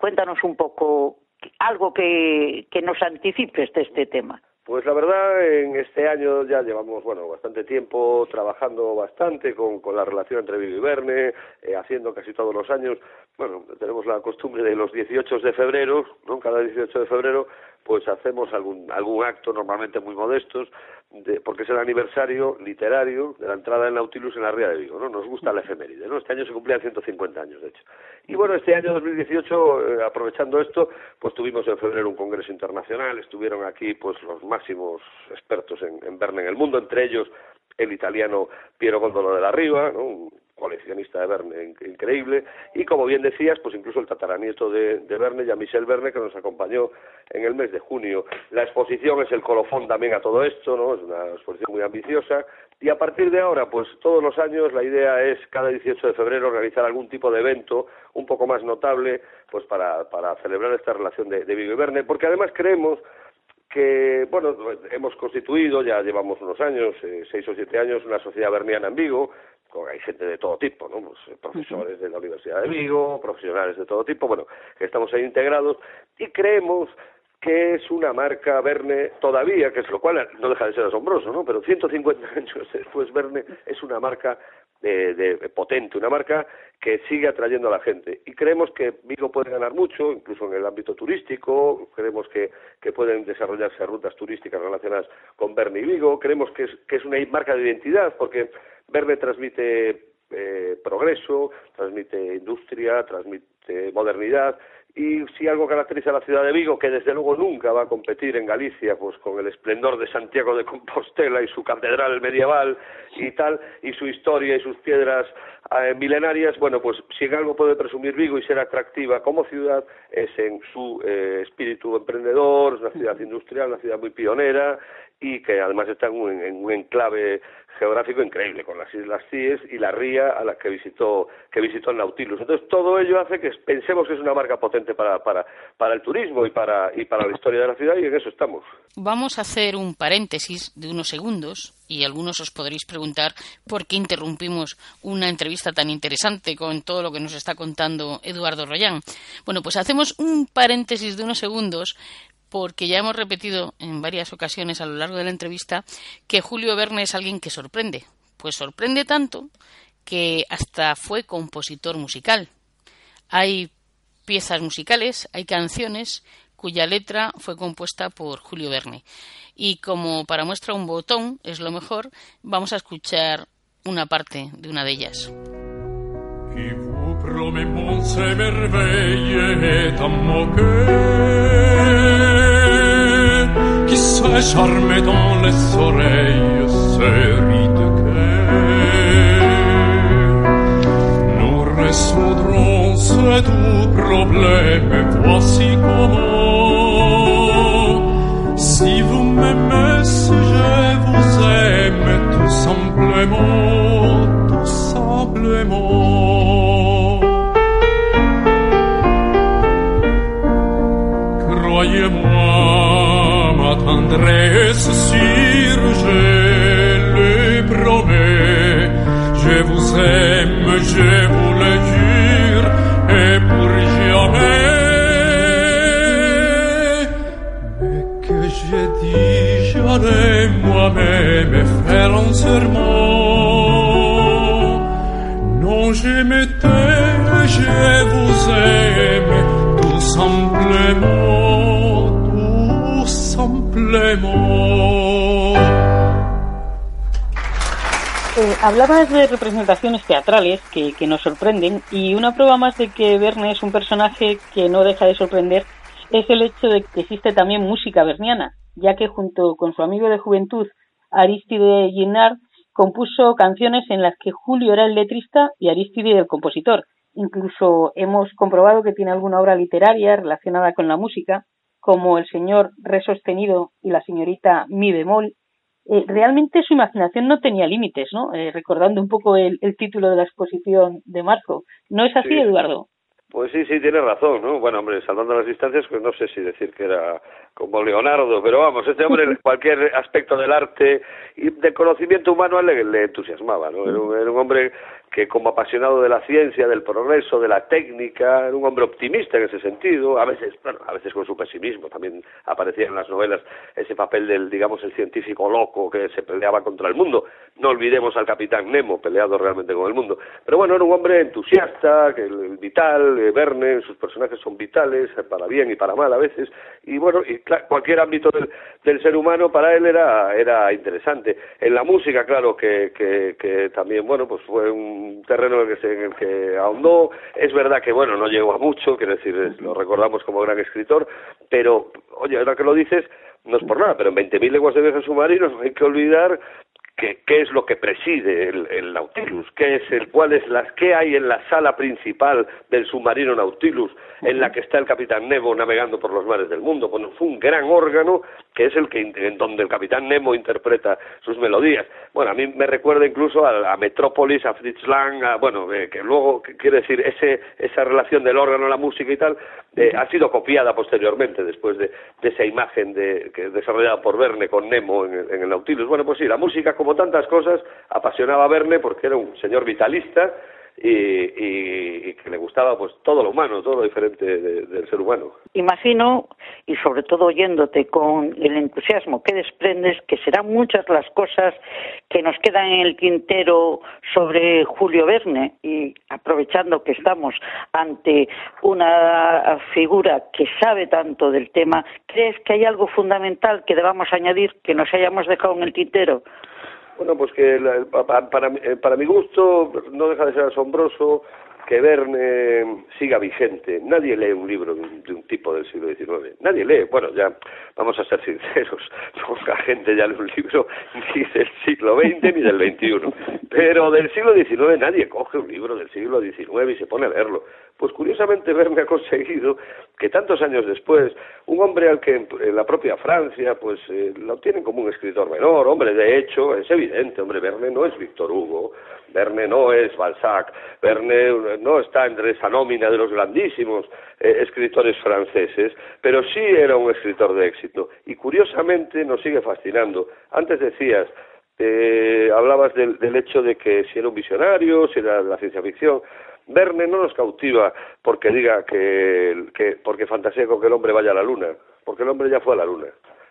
Cuéntanos un poco algo que, que nos anticipes de este tema. Pues la verdad, en este año ya llevamos, bueno, bastante tiempo trabajando bastante con, con la relación entre Vigo y Verne, eh, haciendo casi todos los años, bueno, tenemos la costumbre de los 18 de febrero, ¿no? Cada 18 de febrero, pues hacemos algún, algún acto, normalmente muy modestos, de, porque es el aniversario literario de la entrada del Nautilus en la Ría de Vigo, ¿no? Nos gusta la efeméride, ¿no? Este año se cumplían 150 años, de hecho. Y bueno, este año 2018, eh, aprovechando esto, pues tuvimos en febrero un congreso internacional, estuvieron aquí pues los máximos expertos en, en Verne en el mundo, entre ellos el italiano Piero Gondolo de la Riva, ¿no? Coleccionista de Verne increíble, y como bien decías, pues incluso el tataranieto de, de Verne, Jean-Michel Verne, que nos acompañó en el mes de junio. La exposición es el colofón también a todo esto, ¿no? Es una exposición muy ambiciosa, y a partir de ahora, pues todos los años la idea es cada 18 de febrero organizar algún tipo de evento un poco más notable, pues para, para celebrar esta relación de, de Vigo y Verne, porque además creemos que, bueno, hemos constituido, ya llevamos unos años, eh, seis o siete años, una sociedad verniana en Vigo, hay gente de todo tipo, ¿no? Pues, eh, profesores de la Universidad de Vigo, profesionales de todo tipo, bueno, que estamos ahí integrados y creemos que es una marca Verne todavía, que es lo cual no deja de ser asombroso, ¿no? Pero 150 <laughs> años después Verne es una marca de, de, potente, una marca que sigue atrayendo a la gente. Y creemos que Vigo puede ganar mucho, incluso en el ámbito turístico, creemos que, que pueden desarrollarse rutas turísticas relacionadas con Verne y Vigo, creemos que es, que es una marca de identidad, porque Verne transmite eh, progreso, transmite industria, transmite modernidad y si algo caracteriza a la ciudad de Vigo, que desde luego nunca va a competir en Galicia, pues con el esplendor de Santiago de Compostela y su catedral medieval y tal, y su historia y sus piedras eh, milenarias, bueno, pues si en algo puede presumir Vigo y ser atractiva como ciudad, es en su eh, espíritu emprendedor, es una ciudad industrial, una ciudad muy pionera, y que además está en un, enclave geográfico increíble con las islas Cíes y la ría a la que visitó que visitó el Nautilus. Entonces todo ello hace que pensemos que es una marca potente para, para, para el turismo y para, y para la historia de la ciudad y en eso estamos. Vamos a hacer un paréntesis de unos segundos y algunos os podréis preguntar por qué interrumpimos una entrevista tan interesante con todo lo que nos está contando Eduardo Royán. Bueno, pues hacemos un paréntesis de unos segundos porque ya hemos repetido en varias ocasiones a lo largo de la entrevista que Julio Verne es alguien que sorprende. Pues sorprende tanto que hasta fue compositor musical. Hay piezas musicales, hay canciones cuya letra fue compuesta por Julio Verne. Y como para muestra un botón es lo mejor, vamos a escuchar una parte de una de ellas. résoudrons ce problème, voici comment. Si vous m'aimez, si je vous aime, tout simplement, tout simplement. Croyez-moi, ma tendresse sûre, je le promets, je vous aime, je vous j'allais moi-même faire un serment. Je m'étais, je vous aime, tout simplement, tout simplement. Eh, hablabas de representaciones teatrales que, que nos sorprenden y una prueba más de que Verne es un personaje que no deja de sorprender es el hecho de que existe también música verniana, ya que junto con su amigo de juventud Aristide Ginnard compuso canciones en las que Julio era el letrista y Aristide el compositor. Incluso hemos comprobado que tiene alguna obra literaria relacionada con la música, como El señor re sostenido y la señorita mi bemol. Eh, realmente su imaginación no tenía límites, ¿no? Eh, recordando un poco el, el título de la exposición de marzo. ¿No es así, Sí. Eduardo? Pues sí, sí, tiene razón, ¿no? Bueno, hombre, salvando las distancias, pues no sé si decir que era como Leonardo, pero vamos, este hombre <laughs> cualquier aspecto del arte y del conocimiento humano le, le entusiasmaba, ¿no? Era un, era un hombre que como apasionado de la ciencia, del progreso, de la técnica, era un hombre optimista en ese sentido, a veces, bueno, a veces con su pesimismo, también aparecía en las novelas ese papel del, digamos, el científico loco que se peleaba contra el mundo. No olvidemos al capitán Nemo, peleado realmente con el mundo. Pero bueno, era un hombre entusiasta, que vital, eh, Verne, sus personajes son vitales, eh, para bien y para mal a veces, y bueno, y cualquier ámbito del, del ser humano para él era, era interesante. En la música, claro, que, que, también, bueno, pues fue un terreno en el, que se, en el que ahondó. Es verdad que, bueno, no llegó a mucho, quiero decir, lo recordamos como gran escritor, pero, oye, ahora que lo dices, no es por nada, pero en 20.000 leguas de viaje submarino no <laughs> hay que olvidar que, qué es lo que preside el, el Nautilus, qué es el, cuál es las, qué hay en la sala principal del submarino Nautilus, en la que está el capitán Nemo navegando por los mares del mundo. Bueno, fue un gran órgano que es el que en donde el capitán Nemo interpreta sus melodías. Bueno, a mí me recuerda incluso a, a Metrópolis, a Fritz Lang, a- bueno, eh, que luego, quiere decir, ese, esa relación del órgano, la música y tal, eh, ha sido copiada posteriormente después de, de esa imagen de, que desarrollada por Verne con Nemo en en el Nautilus. Bueno, pues sí, la música, como tantas cosas, apasionaba a Verne porque era un señor vitalista y que le gustaba pues todo lo humano, todo lo diferente de- del ser humano. Imagino, y sobre todo oyéndote con el entusiasmo que desprendes, que serán muchas las cosas que nos quedan en el tintero sobre Julio Verne y aprovechando que estamos ante una figura que sabe tanto del tema, ¿crees que hay algo fundamental que debamos añadir que nos hayamos dejado en el tintero? Bueno, pues que la- pa- para, mi- eh, para mi gusto no deja de ser asombroso que Verne siga vigente. Nadie lee un libro de un, de un tipo del siglo XIX. Nadie lee. Bueno, ya vamos a ser sinceros. <laughs> Poca gente ya lee un libro ni del siglo XX ni del XXI. Pero del siglo XIX nadie coge un libro del siglo XIX y se pone a leerlo. Pues curiosamente Verne ha conseguido que tantos años después, un hombre al que en, la propia Francia pues eh, lo tienen como un escritor menor, hombre, de hecho, es evidente, hombre, Verne no es Víctor Hugo, Verne no es Balzac, Verne no está entre esa nómina de los grandísimos eh, escritores franceses, pero sí era un escritor de éxito y curiosamente nos sigue fascinando. Antes decías, eh, hablabas del, del hecho de que si era un visionario, si era de la ciencia ficción. Verne no nos cautiva porque diga que, que porque fantasea con que el hombre vaya a la luna, porque el hombre ya fue a la luna.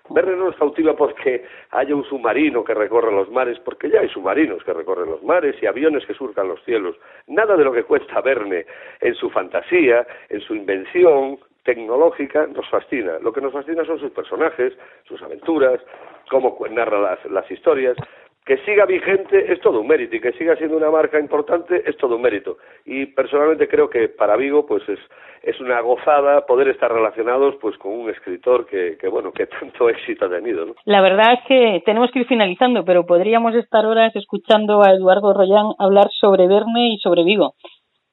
Verne no nos cautiva porque haya un submarino que recorre los mares, porque ya hay submarinos que recorren los mares y aviones que surcan los cielos. Nada de lo que cuesta Verne en su fantasía, en su invención tecnológica, nos fascina. Lo que nos fascina son sus personajes, sus aventuras, cómo narra las, las historias. Que siga vigente es todo un mérito y que siga siendo una marca importante es todo un mérito. Y personalmente creo que para Vigo pues es, es una gozada poder estar relacionados pues con un escritor que, que bueno que tanto <laughs> éxito ha tenido. ¿no? La verdad es que tenemos que ir finalizando, pero podríamos estar horas escuchando a Eduardo Royán hablar sobre Verne y sobre Vigo.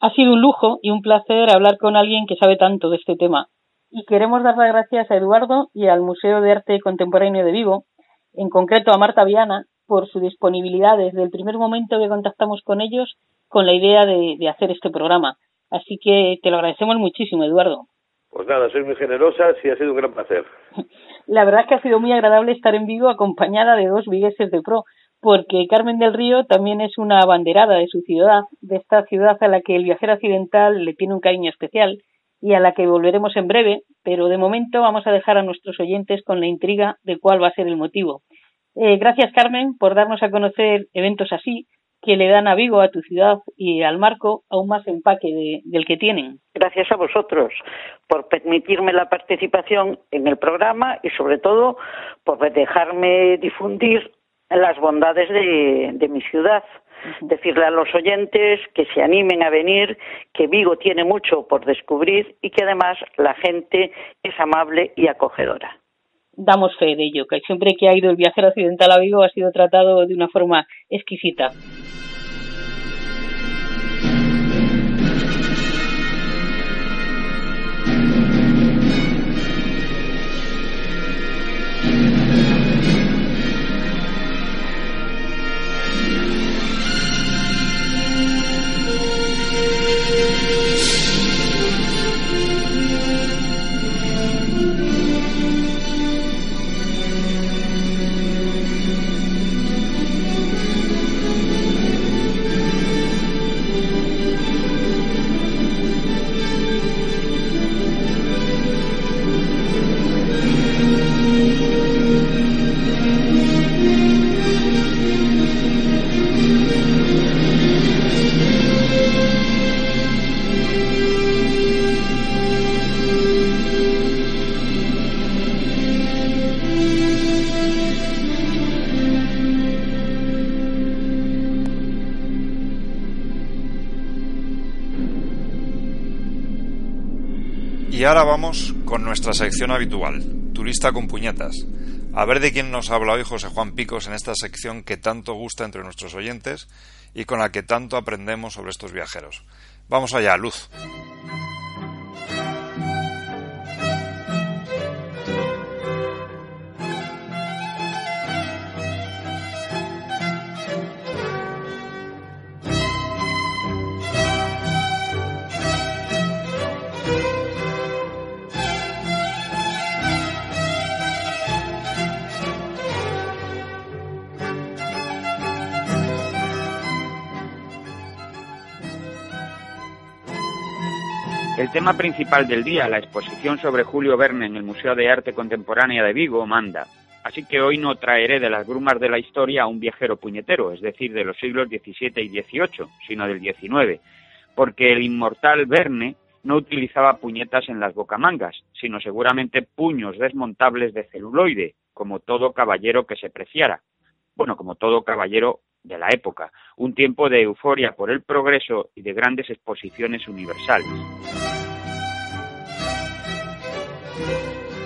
Ha sido un lujo y un placer hablar con alguien que sabe tanto de este tema. Y queremos dar las gracias a Eduardo y al Museo de Arte Contemporáneo de Vigo, en concreto a Marta Viana, por su disponibilidad desde el primer momento que contactamos con ellos con la idea de, de hacer este programa. Así que te lo agradecemos muchísimo, Eduardo. Pues nada, sois muy generosa y ha sido un gran placer. <laughs> La verdad es que ha sido muy agradable estar en Vigo acompañada de dos vigueses de pro, porque Carmen del Río también es una abanderada de su ciudad, de esta ciudad a la que el viajero accidental le tiene un cariño especial y a la que volveremos en breve, pero de momento vamos a dejar a nuestros oyentes con la intriga de cuál va a ser el motivo. Eh, gracias, Carmen, por darnos a conocer eventos así que le dan a Vigo, a tu ciudad y al Marco aún más empaque de, del que tienen. Gracias a vosotros por permitirme la participación en el programa y sobre todo por dejarme difundir las bondades de, de mi ciudad. Decirle a los oyentes que se animen a venir, que Vigo tiene mucho por descubrir y que además la gente es amable y acogedora damos fe de ello, que siempre que ha ido el viajero occidental a Vigo ha sido tratado de una forma exquisita. Nuestra sección habitual, Turista con puñetas. A ver de quién nos habla hoy José Juan Picos en esta sección que tanto gusta entre nuestros oyentes y con la que tanto aprendemos sobre estos viajeros. Vamos allá, Luz. Tema principal del día, la exposición sobre Julio Verne en el Museo de Arte Contemporánea de Vigo, manda. Así que hoy no traeré de las brumas de la historia a un viajero puñetero, es decir, de los siglos XVII y XVIII, sino del XIX, porque el inmortal Verne no utilizaba puñetas en las bocamangas, sino seguramente puños desmontables de celuloide, como todo caballero que se preciara. Bueno, como todo caballero de la época, un tiempo de euforia por el progreso y de grandes exposiciones universales.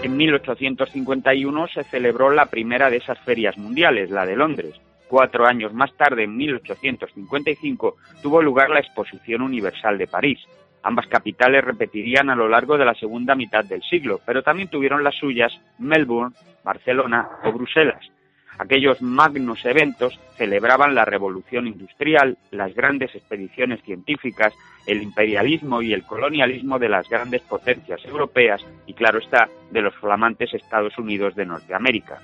En 1851 se celebró la primera de esas ferias mundiales, la de Londres. Cuatro años más tarde, en 1855, tuvo lugar la Exposición Universal de París. Ambas capitales repetirían a lo largo de la segunda mitad del siglo, pero también tuvieron las suyas Melbourne, Barcelona o Bruselas. Aquellos magnos eventos celebraban la revolución industrial, las grandes expediciones científicas, el imperialismo y el colonialismo de las grandes potencias europeas y, claro está, de los flamantes Estados Unidos de Norteamérica.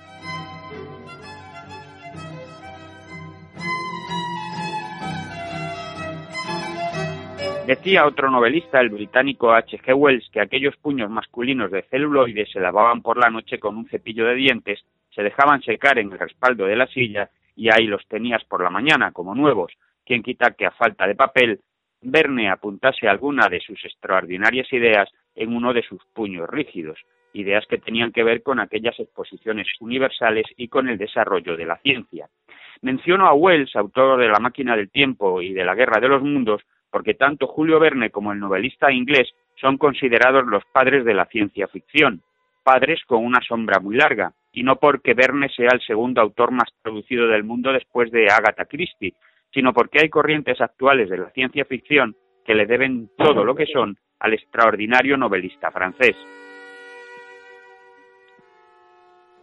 Decía otro novelista, el británico H. G. Wells, que aquellos puños masculinos de celuloide se lavaban por la noche con un cepillo de dientes se dejaban secar en el respaldo de la silla y ahí los tenías por la mañana como nuevos. Quien quita que a falta de papel Verne apuntase alguna de sus extraordinarias ideas en uno de sus puños rígidos, ideas que tenían que ver con aquellas exposiciones universales y con el desarrollo de la ciencia. Menciono a Wells, autor de La máquina del tiempo y de La guerra de los mundos, porque tanto Julio Verne como el novelista inglés son considerados los padres de la ciencia ficción, padres con una sombra muy larga, y no porque Verne sea el segundo autor más traducido del mundo después de Agatha Christie, sino porque hay corrientes actuales de la ciencia ficción que le deben todo lo que son al extraordinario novelista francés.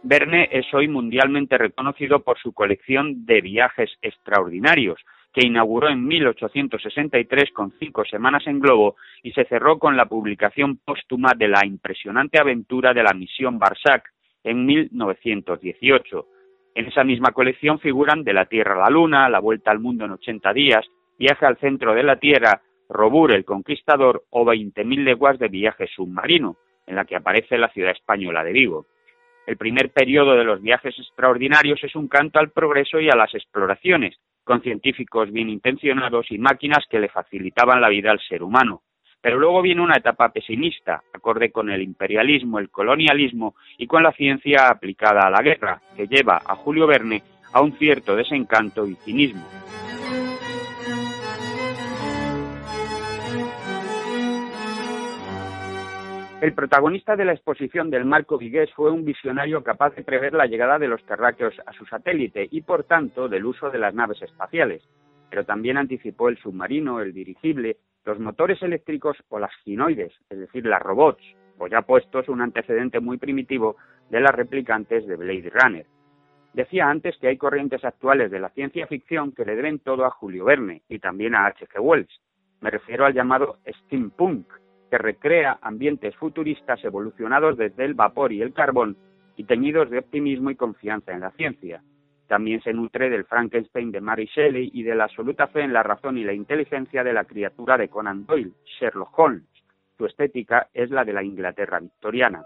Verne es hoy mundialmente reconocido por su colección de viajes extraordinarios, que inauguró en 1863 con cinco semanas en globo y se cerró con la publicación póstuma de la impresionante aventura de la misión Barsac en 1918. En esa misma colección figuran De la Tierra a la Luna, La Vuelta al Mundo en 80 días, Viaje al Centro de la Tierra, Robur el Conquistador o 20.000 leguas de viaje submarino, en la que aparece la ciudad española de Vigo. El primer periodo de los viajes extraordinarios es un canto al progreso y a las exploraciones, con científicos bien intencionados y máquinas que le facilitaban la vida al ser humano. Pero luego viene una etapa pesimista, acorde con el imperialismo, el colonialismo y con la ciencia aplicada a la guerra, que lleva a Julio Verne a un cierto desencanto y cinismo. El protagonista de la exposición del Marco Vigués fue un visionario capaz de prever la llegada de los terráqueos a su satélite y, por tanto, del uso de las naves espaciales, pero también anticipó el submarino, el dirigible, los motores eléctricos o las ginoides, es decir, las robots, o ya puestos un antecedente muy primitivo de las replicantes de Blade Runner. Decía antes que hay corrientes actuales de la ciencia ficción que le deben todo a Julio Verne y también a H.G. Wells. Me refiero al llamado steampunk, que recrea ambientes futuristas evolucionados desde el vapor y el carbón y teñidos de optimismo y confianza en la ciencia. También se nutre del Frankenstein de Mary Shelley y de la absoluta fe en la razón y la inteligencia de la criatura de Conan Doyle, Sherlock Holmes. Su estética es la de la Inglaterra victoriana.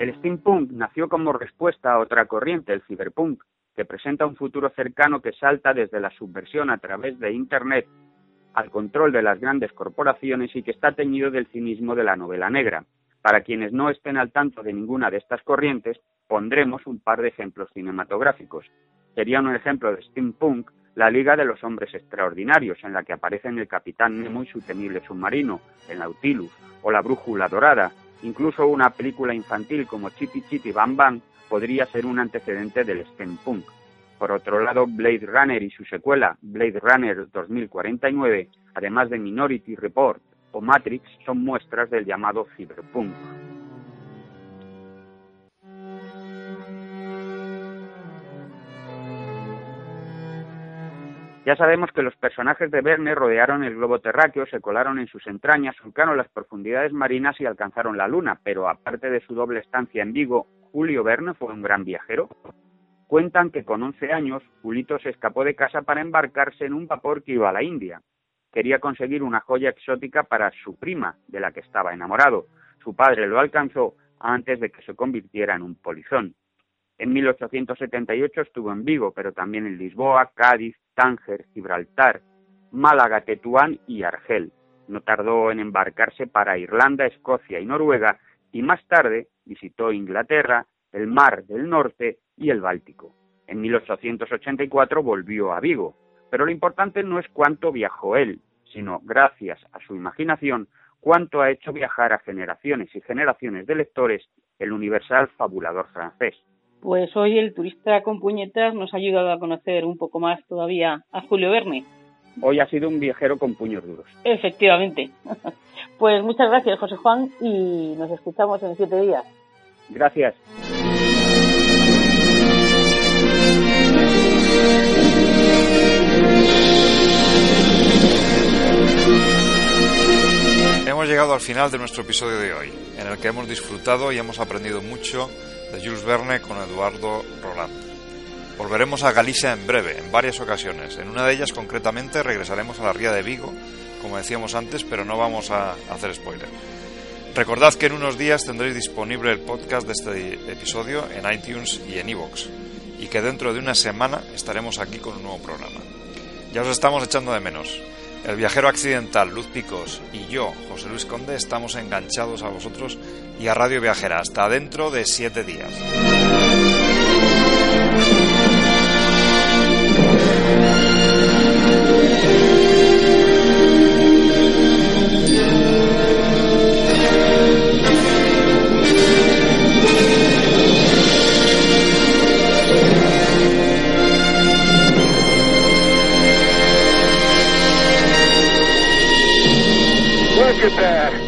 El steampunk nació como respuesta a otra corriente, el cyberpunk, que presenta un futuro cercano que salta desde la subversión a través de Internet al control de las grandes corporaciones y que está teñido del cinismo de la novela negra. Para quienes no estén al tanto de ninguna de estas corrientes, pondremos un par de ejemplos cinematográficos. Sería un ejemplo de steampunk la Liga de los Hombres Extraordinarios, en la que aparecen el Capitán Nemo y su temible submarino, el Nautilus, o la Brújula Dorada, incluso una película infantil como Chitty Chitty Bam Bam podría ser un antecedente del steampunk. Por otro lado, Blade Runner y su secuela, Blade Runner 2049, además de Minority Report o Matrix, son muestras del llamado cyberpunk. Ya sabemos que los personajes de Verne rodearon el globo terráqueo, se colaron en sus entrañas, surcaron las profundidades marinas y alcanzaron la Luna, pero aparte de su doble estancia en Vigo, Julio Verne fue un gran viajero. Cuentan que con 11 años, Julito se escapó de casa para embarcarse en un vapor que iba a la India. Quería conseguir una joya exótica para su prima, de la que estaba enamorado. Su padre lo alcanzó antes de que se convirtiera en un polizón. En 1878 estuvo en Vigo, pero también en Lisboa, Cádiz, Tánger, Gibraltar, Málaga, Tetuán y Argel. No tardó en embarcarse para Irlanda, Escocia y Noruega y más tarde visitó Inglaterra, el Mar del Norte y el Báltico. En 1884 volvió a Vigo, pero lo importante no es cuánto viajó él, sino, gracias a su imaginación, cuánto ha hecho viajar a generaciones y generaciones de lectores el universal fabulador francés. Pues hoy el turista con puñetas nos ha ayudado a conocer un poco más todavía a Julio Verne. Hoy ha sido un viajero con puños duros. Efectivamente. <laughs> Pues muchas gracias, José Juan, y nos escuchamos en siete días. Gracias. Hemos llegado al final de nuestro episodio de hoy, en el que hemos disfrutado y hemos aprendido mucho de Jules Verne con Eduardo Roland. Volveremos a Galicia en breve, en varias ocasiones. En una de ellas, concretamente, regresaremos a la Ría de Vigo, como decíamos antes, pero no vamos a hacer spoiler. Recordad que en unos días tendréis disponible el podcast de este episodio en iTunes y en iVoox, y que dentro de una semana estaremos aquí con un nuevo programa. Ya os estamos echando de menos. El viajero accidental Luz Picos y yo, José Luis Conde, estamos enganchados a vosotros y a Radio Viajera hasta dentro de siete días. get that.